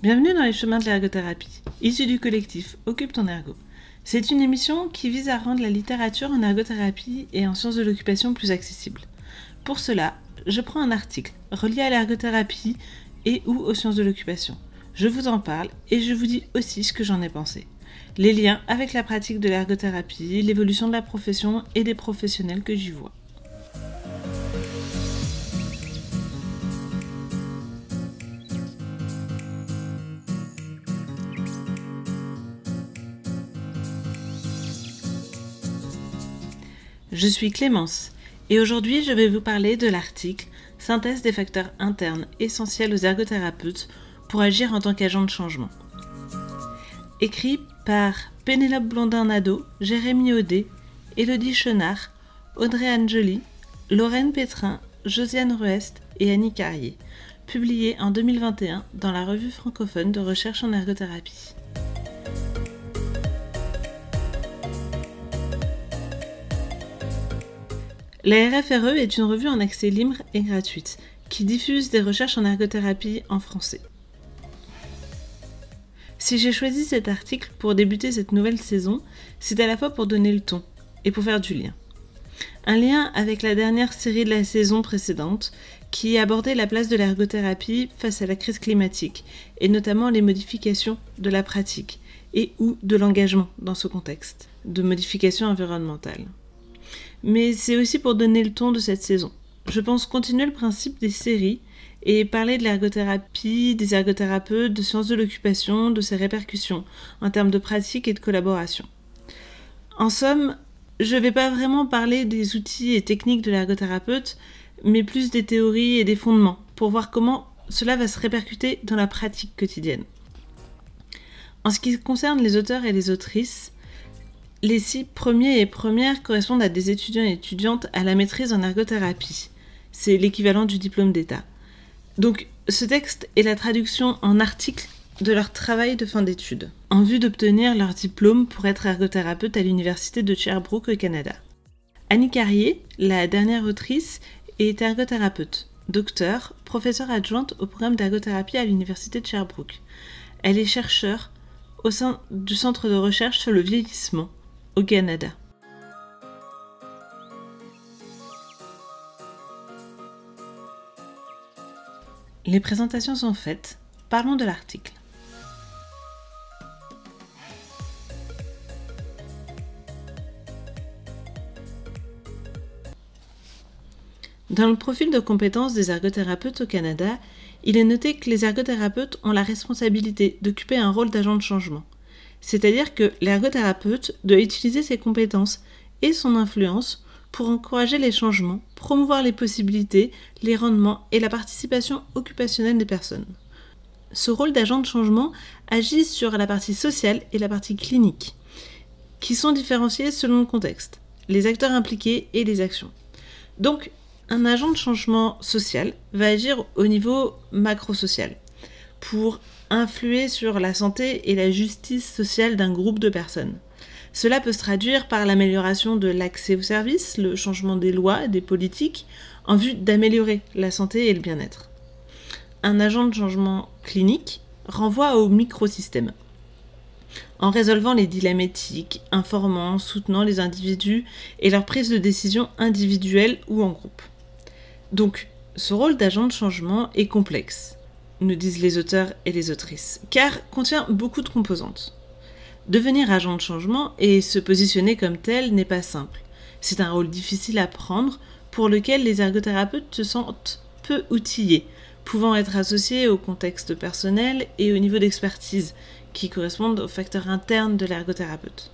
Bienvenue dans les chemins de l'ergothérapie, issu du collectif Occupe ton ergo. C'est une émission qui vise à rendre la littérature en ergothérapie et en sciences de l'occupation plus accessible. Pour cela, je prends un article relié à l'ergothérapie et ou aux sciences de l'occupation. Je vous en parle et je vous dis aussi ce que j'en ai pensé. Les liens avec la pratique de l'ergothérapie, l'évolution de la profession et des professionnels que j'y vois. Je suis Clémence et aujourd'hui je vais vous parler de l'article Synthèse des facteurs internes essentiels aux ergothérapeutes pour agir en tant qu'agent de changement. Écrit par Pénélope Blondin-Nadeau, Jérémy Audet, Élodie Chenard, Audrey Angeli, Lorraine Pétrin, Josiane Ruest et Annie Carrier, publié en 2021 dans la revue francophone de recherche en ergothérapie. La RFRE est une revue en accès libre et gratuite qui diffuse des recherches en ergothérapie en français. Si j'ai choisi cet article pour débuter cette nouvelle saison, c'est à la fois pour donner le ton et pour faire du lien. Un lien avec la dernière série de la saison précédente qui abordait la place de l'ergothérapie face à la crise climatique et notamment les modifications de la pratique et ou de l'engagement dans ce contexte de modification environnementale mais c'est aussi pour donner le ton de cette saison. Je pense continuer le principe des séries et parler de l'ergothérapie, des ergothérapeutes, de sciences de l'occupation, de ses répercussions en termes de pratique et de collaboration. En somme, je ne vais pas vraiment parler des outils et techniques de l'ergothérapeute, mais plus des théories et des fondements, pour voir comment cela va se répercuter dans la pratique quotidienne. En ce qui concerne les auteurs et les autrices, les six premiers et premières correspondent à des étudiants et étudiantes à la maîtrise en ergothérapie. C'est l'équivalent du diplôme d'État. Donc ce texte est la traduction en article de leur travail de fin d'études, en vue d'obtenir leur diplôme pour être ergothérapeute à l'université de Sherbrooke au Canada. Annie Carrier, la dernière autrice, est ergothérapeute, docteur, professeure adjointe au programme d'ergothérapie à l'université de Sherbrooke. Elle est chercheure au sein du centre de recherche sur le vieillissement Canada. Les présentations sont faites. Parlons de l'article. Dans le profil de compétences des ergothérapeutes au Canada, il est noté que les ergothérapeutes ont la responsabilité d'occuper un rôle d'agent de changement. C'est-à-dire que l'ergothérapeute doit utiliser ses compétences et son influence pour encourager les changements, promouvoir les possibilités, les rendements et la participation occupationnelle des personnes. Ce rôle d'agent de changement agit sur la partie sociale et la partie clinique, qui sont différenciées selon le contexte, les acteurs impliqués et les actions. Donc, un agent de changement social va agir au niveau macro-social pour influer sur la santé et la justice sociale d'un groupe de personnes. Cela peut se traduire par l'amélioration de l'accès aux services, le changement des lois, des politiques, en vue d'améliorer la santé et le bien-être. Un agent de changement clinique renvoie au microsystème. En résolvant les dilemmes éthiques, informant, soutenant les individus et leur prise de décision individuelle ou en groupe. Donc, ce rôle d'agent de changement est complexe nous disent les auteurs et les autrices, car contient beaucoup de composantes. Devenir agent de changement et se positionner comme tel n'est pas simple. C'est un rôle difficile à prendre pour lequel les ergothérapeutes se sentent peu outillés, pouvant être associés au contexte personnel et au niveau d'expertise qui correspondent aux facteurs internes de l'ergothérapeute.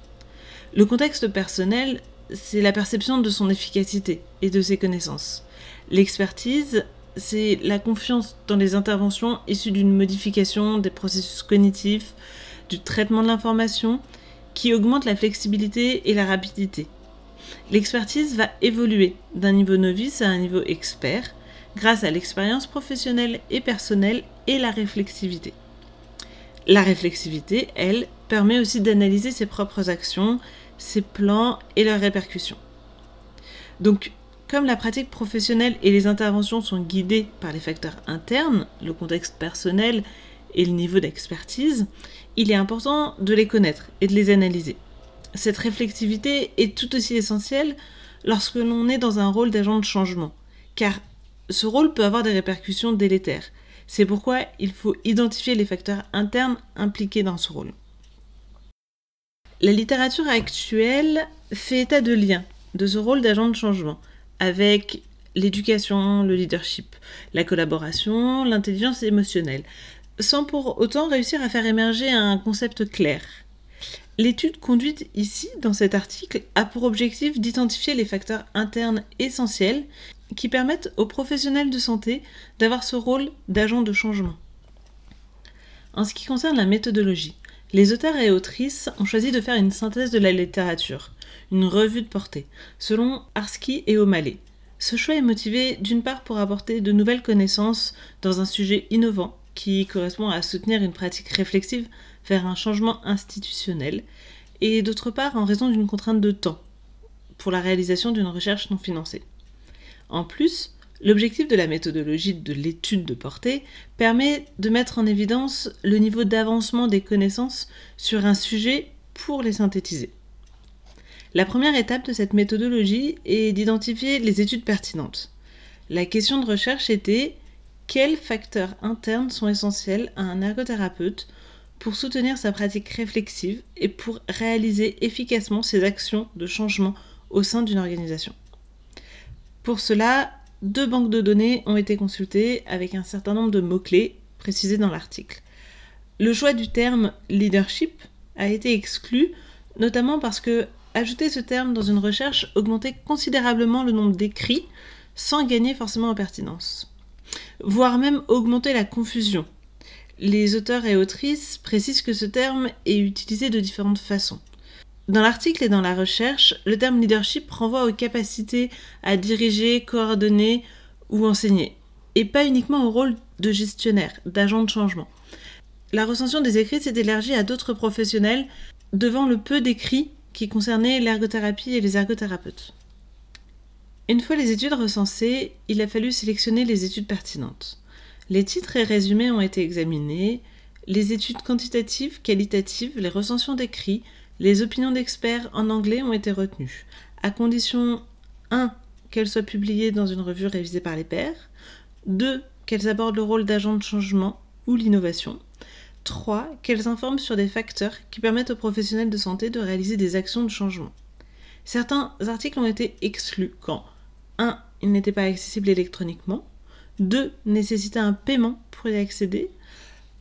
Le contexte personnel, c'est la perception de son efficacité et de ses connaissances. L'expertise, c'est la confiance dans les interventions issues d'une modification des processus cognitifs, du traitement de l'information, qui augmente la flexibilité et la rapidité. L'expertise va évoluer d'un niveau novice à un niveau expert grâce à l'expérience professionnelle et personnelle et la réflexivité. La réflexivité, elle, permet aussi d'analyser ses propres actions, ses plans et leurs répercussions. Donc, comme la pratique professionnelle et les interventions sont guidées par les facteurs internes, le contexte personnel et le niveau d'expertise, il est important de les connaître et de les analyser. Cette réflexivité est tout aussi essentielle lorsque l'on est dans un rôle d'agent de changement, car ce rôle peut avoir des répercussions délétères. C'est pourquoi il faut identifier les facteurs internes impliqués dans ce rôle. La littérature actuelle fait état de liens de ce rôle d'agent de changement avec l'éducation, le leadership, la collaboration, l'intelligence émotionnelle, sans pour autant réussir à faire émerger un concept clair. L'étude conduite ici dans cet article a pour objectif d'identifier les facteurs internes essentiels qui permettent aux professionnels de santé d'avoir ce rôle d'agent de changement. En ce qui concerne la méthodologie, les auteurs et autrices ont choisi de faire une synthèse de la littérature, une revue de portée, selon Arski et O'Malley. Ce choix est motivé d'une part pour apporter de nouvelles connaissances dans un sujet innovant qui correspond à soutenir une pratique réflexive vers un changement institutionnel, et d'autre part en raison d'une contrainte de temps pour la réalisation d'une recherche non financée. En plus, l'objectif de la méthodologie de l'étude de portée permet de mettre en évidence le niveau d'avancement des connaissances sur un sujet pour les synthétiser. La première étape de cette méthodologie est d'identifier les études pertinentes. La question de recherche était quels facteurs internes sont essentiels à un ergothérapeute pour soutenir sa pratique réflexive et pour réaliser efficacement ses actions de changement au sein d'une organisation? Pour cela, deux banques de données ont été consultées avec un certain nombre de mots-clés précisés dans l'article. Le choix du terme leadership a été exclu, notamment parce que ajouter ce terme dans une recherche augmentait considérablement le nombre d'écrits sans gagner forcément en pertinence voire même augmenter la confusion. Les auteurs et autrices précisent que ce terme est utilisé de différentes façons. Dans l'article et dans la recherche, le terme leadership renvoie aux capacités à diriger, coordonner ou enseigner, et pas uniquement au rôle de gestionnaire, d'agent de changement. La recension des écrits s'est élargie à d'autres professionnels devant le peu d'écrits qui concernaient l'ergothérapie et les ergothérapeutes. Une fois les études recensées, il a fallu sélectionner les études pertinentes. Les titres et résumés ont été examinés, les études quantitatives, qualitatives, les recensions d'écrits, les opinions d'experts en anglais ont été retenues, à condition 1. qu'elles soient publiées dans une revue révisée par les pairs, 2. qu'elles abordent le rôle d'agent de changement ou l'innovation, 3. qu'elles informent sur des facteurs qui permettent aux professionnels de santé de réaliser des actions de changement. Certains articles ont été exclus quand 1. Il n'était pas accessible électroniquement. 2. Nécessitait un paiement pour y accéder.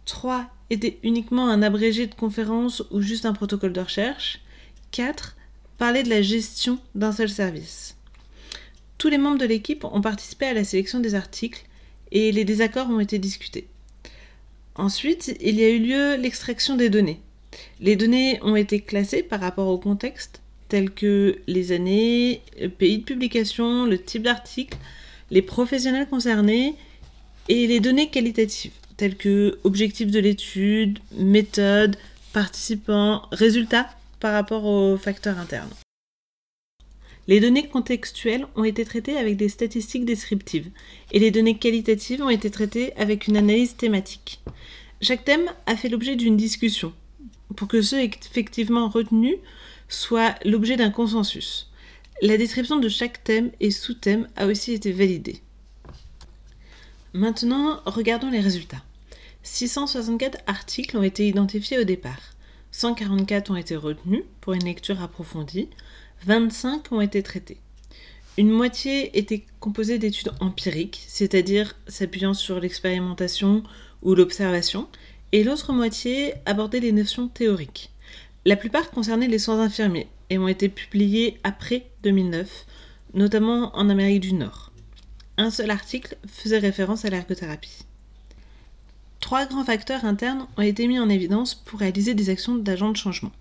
3. Était uniquement un abrégé de conférence ou juste un protocole de recherche. 4. Parlait de la gestion d'un seul service. Tous les membres de l'équipe ont participé à la sélection des articles et les désaccords ont été discutés. Ensuite, il y a eu lieu l'extraction des données. Les données ont été classées par rapport au contexte, tels que les années, pays de publication, le type d'article, les professionnels concernés et les données qualitatives, telles que objectifs de l'étude, méthode, participants, résultats par rapport aux facteurs internes. Les données contextuelles ont été traitées avec des statistiques descriptives et les données qualitatives ont été traitées avec une analyse thématique. Chaque thème a fait l'objet d'une discussion pour que ceux effectivement retenus soit l'objet d'un consensus. La description de chaque thème et sous-thème a aussi été validée. Maintenant, regardons les résultats. 664 articles ont été identifiés au départ. 144 ont été retenus pour une lecture approfondie. 25 ont été traités. Une moitié était composée d'études empiriques, c'est-à-dire s'appuyant sur l'expérimentation ou l'observation, et l'autre moitié abordait les notions théoriques. La plupart concernaient les soins infirmiers et ont été publiés après 2009, notamment en Amérique du Nord. Un seul article faisait référence à l'ergothérapie. Trois grands facteurs internes ont été mis en évidence pour réaliser des actions d'agents de changement.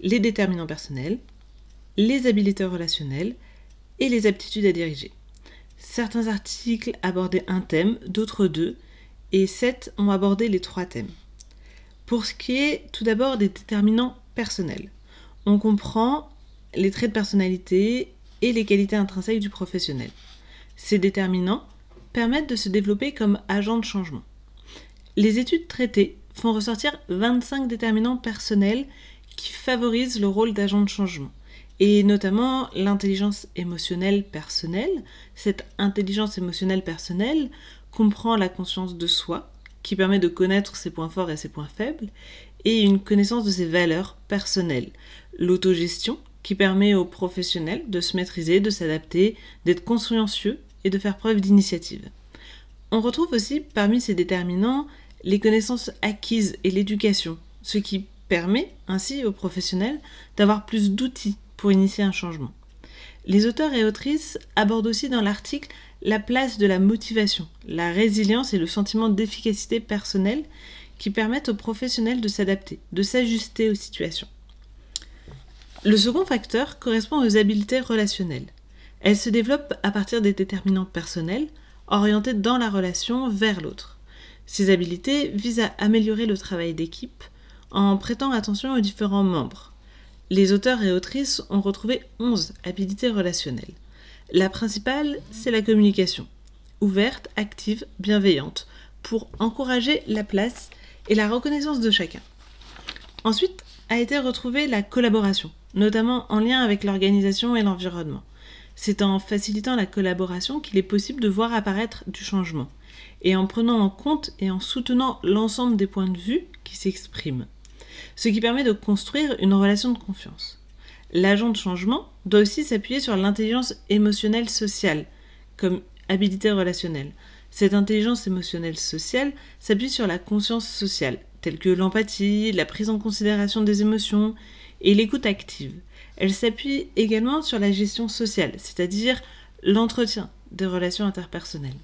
Les déterminants personnels, les habiletés relationnelles et les aptitudes à diriger. Certains articles abordaient un thème, d'autres deux, et sept ont abordé les trois thèmes. Pour ce qui est tout d'abord des déterminants personnel. On comprend les traits de personnalité et les qualités intrinsèques du professionnel. Ces déterminants permettent de se développer comme agent de changement. Les études traitées font ressortir 25 déterminants personnels qui favorisent le rôle d'agent de changement, et notamment l'intelligence émotionnelle personnelle. Cette intelligence émotionnelle personnelle comprend la conscience de soi, qui permet de connaître ses points forts et ses points faibles, et une connaissance de ses valeurs personnelles. L'autogestion, qui permet aux professionnels de se maîtriser, de s'adapter, d'être consciencieux et de faire preuve d'initiative. On retrouve aussi parmi ces déterminants les connaissances acquises et l'éducation, ce qui permet ainsi aux professionnels d'avoir plus d'outils pour initier un changement. Les auteurs et autrices abordent aussi dans l'article la place de la motivation, la résilience et le sentiment d'efficacité personnelle qui permettent aux professionnels de s'adapter, de s'ajuster aux situations. Le second facteur correspond aux habiletés relationnelles. Elles se développent à partir des déterminants personnels, orientés dans la relation vers l'autre. Ces habiletés visent à améliorer le travail d'équipe en prêtant attention aux différents membres. Les auteurs et autrices ont retrouvé 11 habiletés relationnelles. La principale, c'est la communication, ouverte, active, bienveillante, pour encourager la place et la reconnaissance de chacun. Ensuite a été retrouvée la collaboration, notamment en lien avec l'organisation et l'environnement. C'est en facilitant la collaboration qu'il est possible de voir apparaître du changement, et en prenant en compte et en soutenant l'ensemble des points de vue qui s'expriment, ce qui permet de construire une relation de confiance. L'agent de changement doit aussi s'appuyer sur l'intelligence émotionnelle sociale, comme habilité relationnelle. Cette intelligence émotionnelle sociale s'appuie sur la conscience sociale, telle que l'empathie, la prise en considération des émotions et l'écoute active. Elle s'appuie également sur la gestion sociale, c'est-à-dire l'entretien des relations interpersonnelles.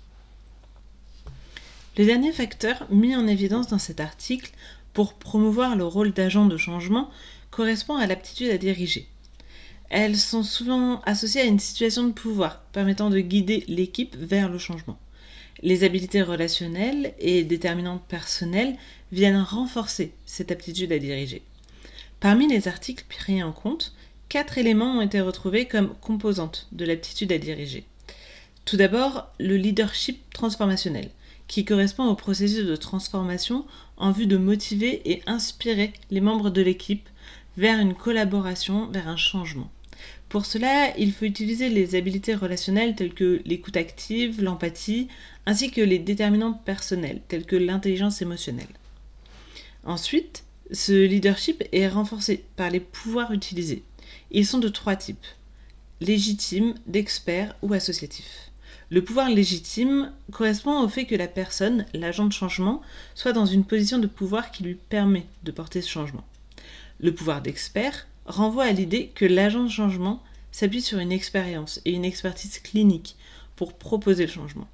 Le dernier facteur mis en évidence dans cet article pour promouvoir le rôle d'agent de changement correspond à l'aptitude à diriger. Elles sont souvent associées à une situation de pouvoir permettant de guider l'équipe vers le changement. Les habiletés relationnelles et déterminantes personnelles viennent renforcer cette aptitude à diriger. Parmi les articles pris en compte, quatre éléments ont été retrouvés comme composantes de l'aptitude à diriger. Tout d'abord, le leadership transformationnel, qui correspond au processus de transformation en vue de motiver et inspirer les membres de l'équipe vers une collaboration, vers un changement. Pour cela, il faut utiliser les habiletés relationnelles telles que l'écoute active, l'empathie, ainsi que les déterminants personnels tels que l'intelligence émotionnelle. Ensuite, ce leadership est renforcé par les pouvoirs utilisés. Ils sont de trois types légitime, d'expert ou associatif. Le pouvoir légitime correspond au fait que la personne, l'agent de changement, soit dans une position de pouvoir qui lui permet de porter ce changement. Le pouvoir d'expert renvoie à l'idée que l'agent de changement s'appuie sur une expérience et une expertise clinique pour proposer le changement.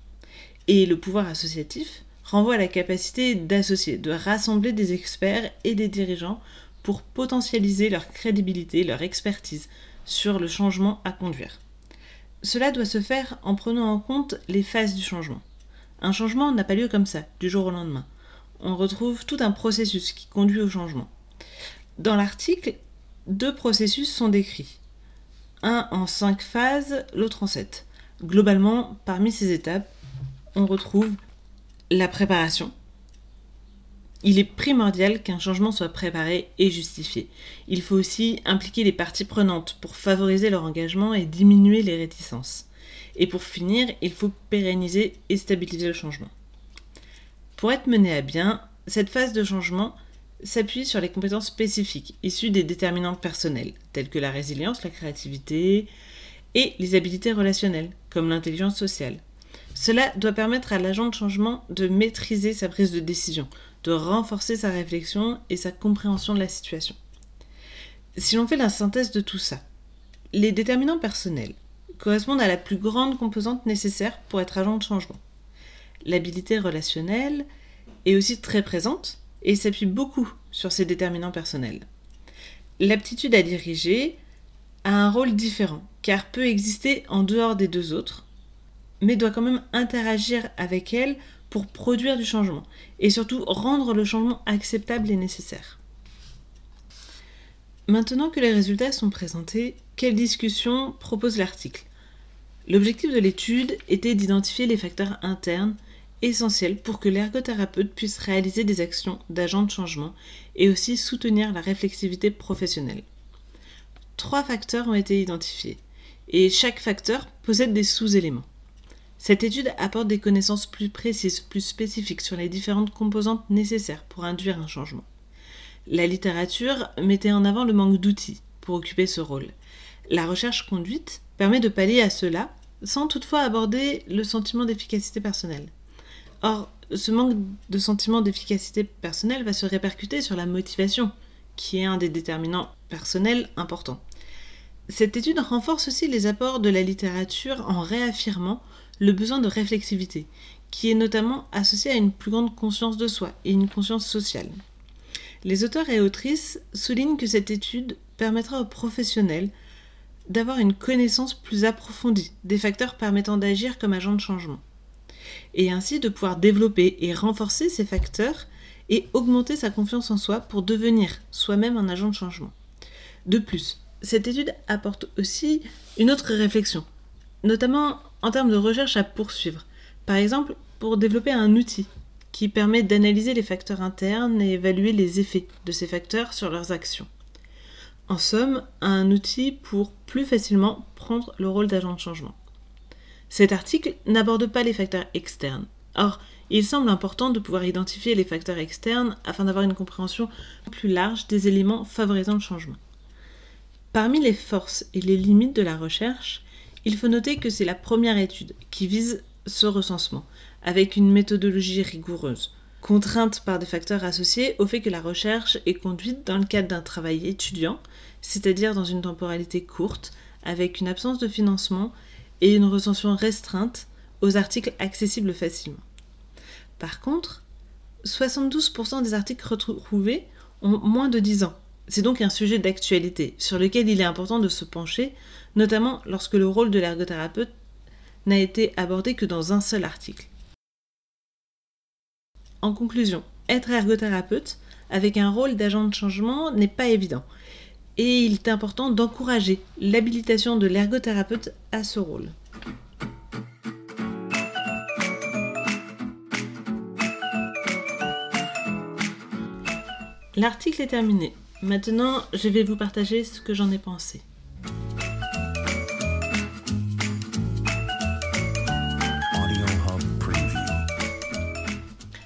Et le pouvoir associatif renvoie à la capacité d'associer, de rassembler des experts et des dirigeants pour potentialiser leur crédibilité, leur expertise sur le changement à conduire. Cela doit se faire en prenant en compte les phases du changement. Un changement n'a pas lieu comme ça, du jour au lendemain. On retrouve tout un processus qui conduit au changement. Dans l'article, deux processus sont décrits. Un en cinq phases, l'autre en sept. Globalement, parmi ces étapes, on retrouve la préparation. Il est primordial qu'un changement soit préparé et justifié. Il faut aussi impliquer les parties prenantes pour favoriser leur engagement et diminuer les réticences. Et pour finir, il faut pérenniser et stabiliser le changement. Pour être mené à bien, cette phase de changement s'appuie sur les compétences spécifiques issues des déterminants personnels, tels que la résilience, la créativité et les habiletés relationnelles, comme l'intelligence sociale. Cela doit permettre à l'agent de changement de maîtriser sa prise de décision, de renforcer sa réflexion et sa compréhension de la situation. Si l'on fait la synthèse de tout ça, les déterminants personnels correspondent à la plus grande composante nécessaire pour être agent de changement. L'habilité relationnelle est aussi très présente et s'appuie beaucoup sur ces déterminants personnels. L'aptitude à diriger a un rôle différent, car peut exister en dehors des deux autres, mais doit quand même interagir avec elles pour produire du changement, et surtout rendre le changement acceptable et nécessaire. Maintenant que les résultats sont présentés, quelle discussion propose l'article? L'objectif de l'étude était d'identifier les facteurs internes essentiels pour que l'ergothérapeute puisse réaliser des actions d'agent de changement et aussi soutenir la réflexivité professionnelle. Trois facteurs ont été identifiés et chaque facteur possède des sous-éléments. Cette étude apporte des connaissances plus précises, plus spécifiques sur les différentes composantes nécessaires pour induire un changement. La littérature mettait en avant le manque d'outils pour occuper ce rôle. La recherche conduite permet de pallier à cela sans toutefois aborder le sentiment d'efficacité personnelle. Or, ce manque de sentiment d'efficacité personnelle va se répercuter sur la motivation, qui est un des déterminants personnels importants. Cette étude renforce aussi les apports de la littérature en réaffirmant le besoin de réflexivité, qui est notamment associé à une plus grande conscience de soi et une conscience sociale. Les auteurs et autrices soulignent que cette étude permettra aux professionnels d'avoir une connaissance plus approfondie des facteurs permettant d'agir comme agent de changement, et ainsi de pouvoir développer et renforcer ces facteurs et augmenter sa confiance en soi pour devenir soi-même un agent de changement. De plus, cette étude apporte aussi une autre réflexion, notamment en termes de recherche à poursuivre. Par exemple, pour développer un outil qui permet d'analyser les facteurs internes et évaluer les effets de ces facteurs sur leurs actions. En somme, un outil pour plus facilement prendre le rôle d'agent de changement. Cet article n'aborde pas les facteurs externes. Or, il semble important de pouvoir identifier les facteurs externes afin d'avoir une compréhension plus large des éléments favorisant le changement. Parmi les forces et les limites de la recherche, il faut noter que c'est la première étude qui vise ce recensement, avec une méthodologie rigoureuse, contrainte par des facteurs associés au fait que la recherche est conduite dans le cadre d'un travail étudiant, c'est-à-dire dans une temporalité courte, avec une absence de financement et une recension restreinte aux articles accessibles facilement. Par contre, 72% des articles retrouvés ont moins de 10 ans. C'est donc un sujet d'actualité sur lequel il est important de se pencher, notamment lorsque le rôle de l'ergothérapeute n'a été abordé que dans un seul article. En conclusion, être ergothérapeute avec un rôle d'agent de changement n'est pas évident et il est important d'encourager l'habilitation de l'ergothérapeute à ce rôle. L'article est terminé. Maintenant, je vais vous partager ce que j'en ai pensé.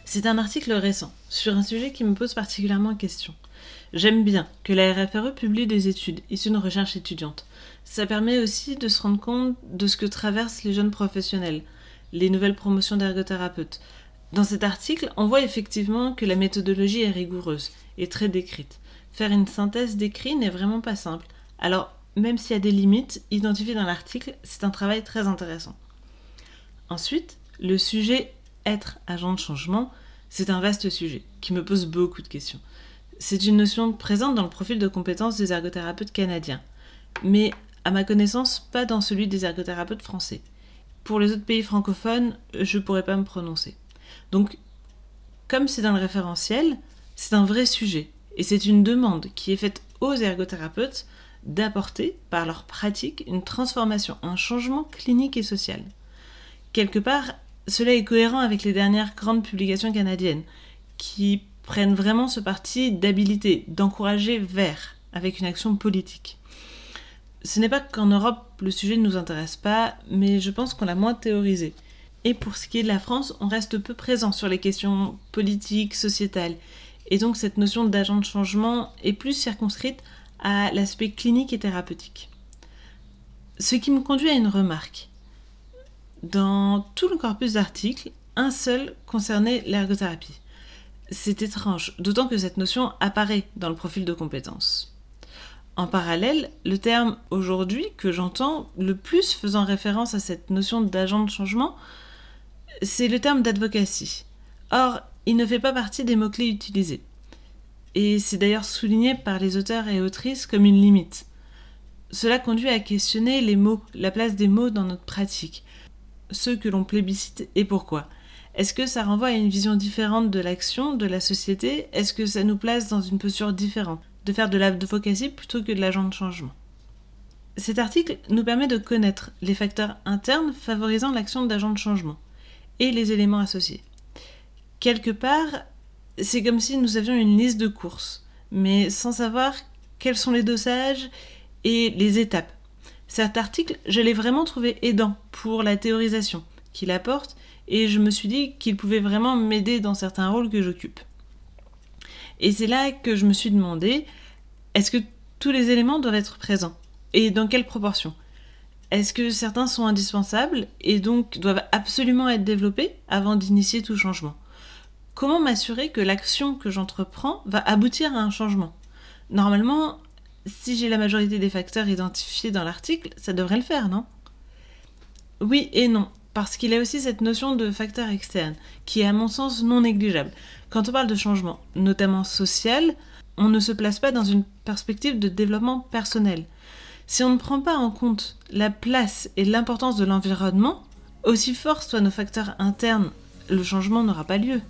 C'est un article récent sur un sujet qui me pose particulièrement question. J'aime bien que la RFRE publie des études issues de recherche étudiante. Ça permet aussi de se rendre compte de ce que traversent les jeunes professionnels, les nouvelles promotions d'ergothérapeutes. Dans cet article, on voit effectivement que la méthodologie est rigoureuse et très décrite. Faire une synthèse d'écrit n'est vraiment pas simple. Alors, même s'il y a des limites identifiées dans l'article, c'est un travail très intéressant. Ensuite, le sujet être agent de changement c'est un vaste sujet qui me pose beaucoup de questions. C'est une notion présente dans le profil de compétences des ergothérapeutes canadiens, mais à ma connaissance pas dans celui des ergothérapeutes français. Pour les autres pays francophones, je ne pourrais pas me prononcer. Donc, comme c'est dans le référentiel, c'est un vrai sujet, et c'est une demande qui est faite aux ergothérapeutes d'apporter, par leur pratique, une transformation, un changement clinique et social. Quelque part, cela est cohérent avec les dernières grandes publications canadiennes, qui prennent vraiment ce parti d'habilité, d'encourager vers, avec une action politique. Ce n'est pas qu'en Europe le sujet ne nous intéresse pas, mais je pense qu'on l'a moins théorisé. Et pour ce qui est de la France, on reste peu présent sur les questions politiques, sociétales. Et donc cette notion d'agent de changement est plus circonscrite à l'aspect clinique et thérapeutique. Ce qui me conduit à une remarque. Dans tout le corpus d'articles, un seul concernait l'ergothérapie. C'est étrange, d'autant que cette notion apparaît dans le profil de compétences. En parallèle, le terme aujourd'hui que j'entends le plus faisant référence à cette notion d'agent de changement, c'est le terme d'advocacy. Or, il ne fait pas partie des mots-clés utilisés. Et c'est d'ailleurs souligné par les auteurs et autrices comme une limite. Cela conduit à questionner les mots, la place des mots dans notre pratique, ceux que l'on plébiscite et pourquoi Est-ce que ça renvoie à une vision différente de l'action, de la société? Est-ce que ça nous place dans une posture différente? De faire de l'advocacy plutôt que de l'agent de changement Cet article nous permet de connaître les facteurs internes favorisant l'action d'agent de changement et les éléments associés. Quelque part, c'est comme si nous avions une liste de courses, mais sans savoir quels sont les dosages et les étapes. Cet article, je l'ai vraiment trouvé aidant pour la théorisation qu'il apporte et je me suis dit qu'il pouvait vraiment m'aider dans certains rôles que j'occupe. Et c'est là que je me suis demandé, est-ce que tous les éléments doivent être présents? Et dans quelle proportion? Est-ce que certains sont indispensables et donc doivent absolument être développés avant d'initier tout changement? Comment m'assurer que l'action que j'entreprends va aboutir à un changement? Normalement, si j'ai la majorité des facteurs identifiés dans l'article, ça devrait le faire, non? Oui et non, parce qu'il y a aussi cette notion de facteur externe, qui est à mon sens non négligeable. Quand on parle de changement, notamment social, on ne se place pas dans une perspective de développement personnel. Si on ne prend pas en compte la place et l'importance de l'environnement, aussi forts soient nos facteurs internes, le changement n'aura pas lieu.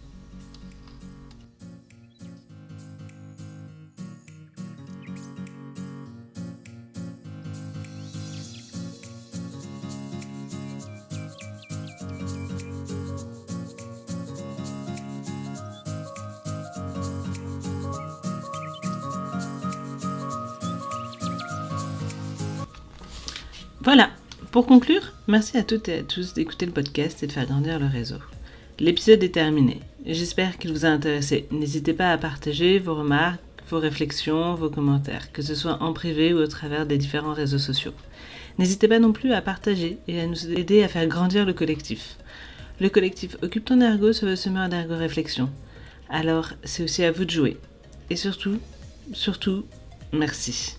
Pour conclure, merci à toutes et à tous d'écouter le podcast et de faire grandir le réseau. L'épisode est terminé. J'espère qu'il vous a intéressé. N'hésitez pas à partager vos remarques, vos réflexions, vos commentaires, que ce soit en privé ou au travers des différents réseaux sociaux. N'hésitez pas non plus à partager et à nous aider à faire grandir le collectif. Le collectif Occupe ton ergo se veut semeur d'ergo réflexion. Alors, c'est aussi à vous de jouer. Et surtout, surtout, merci.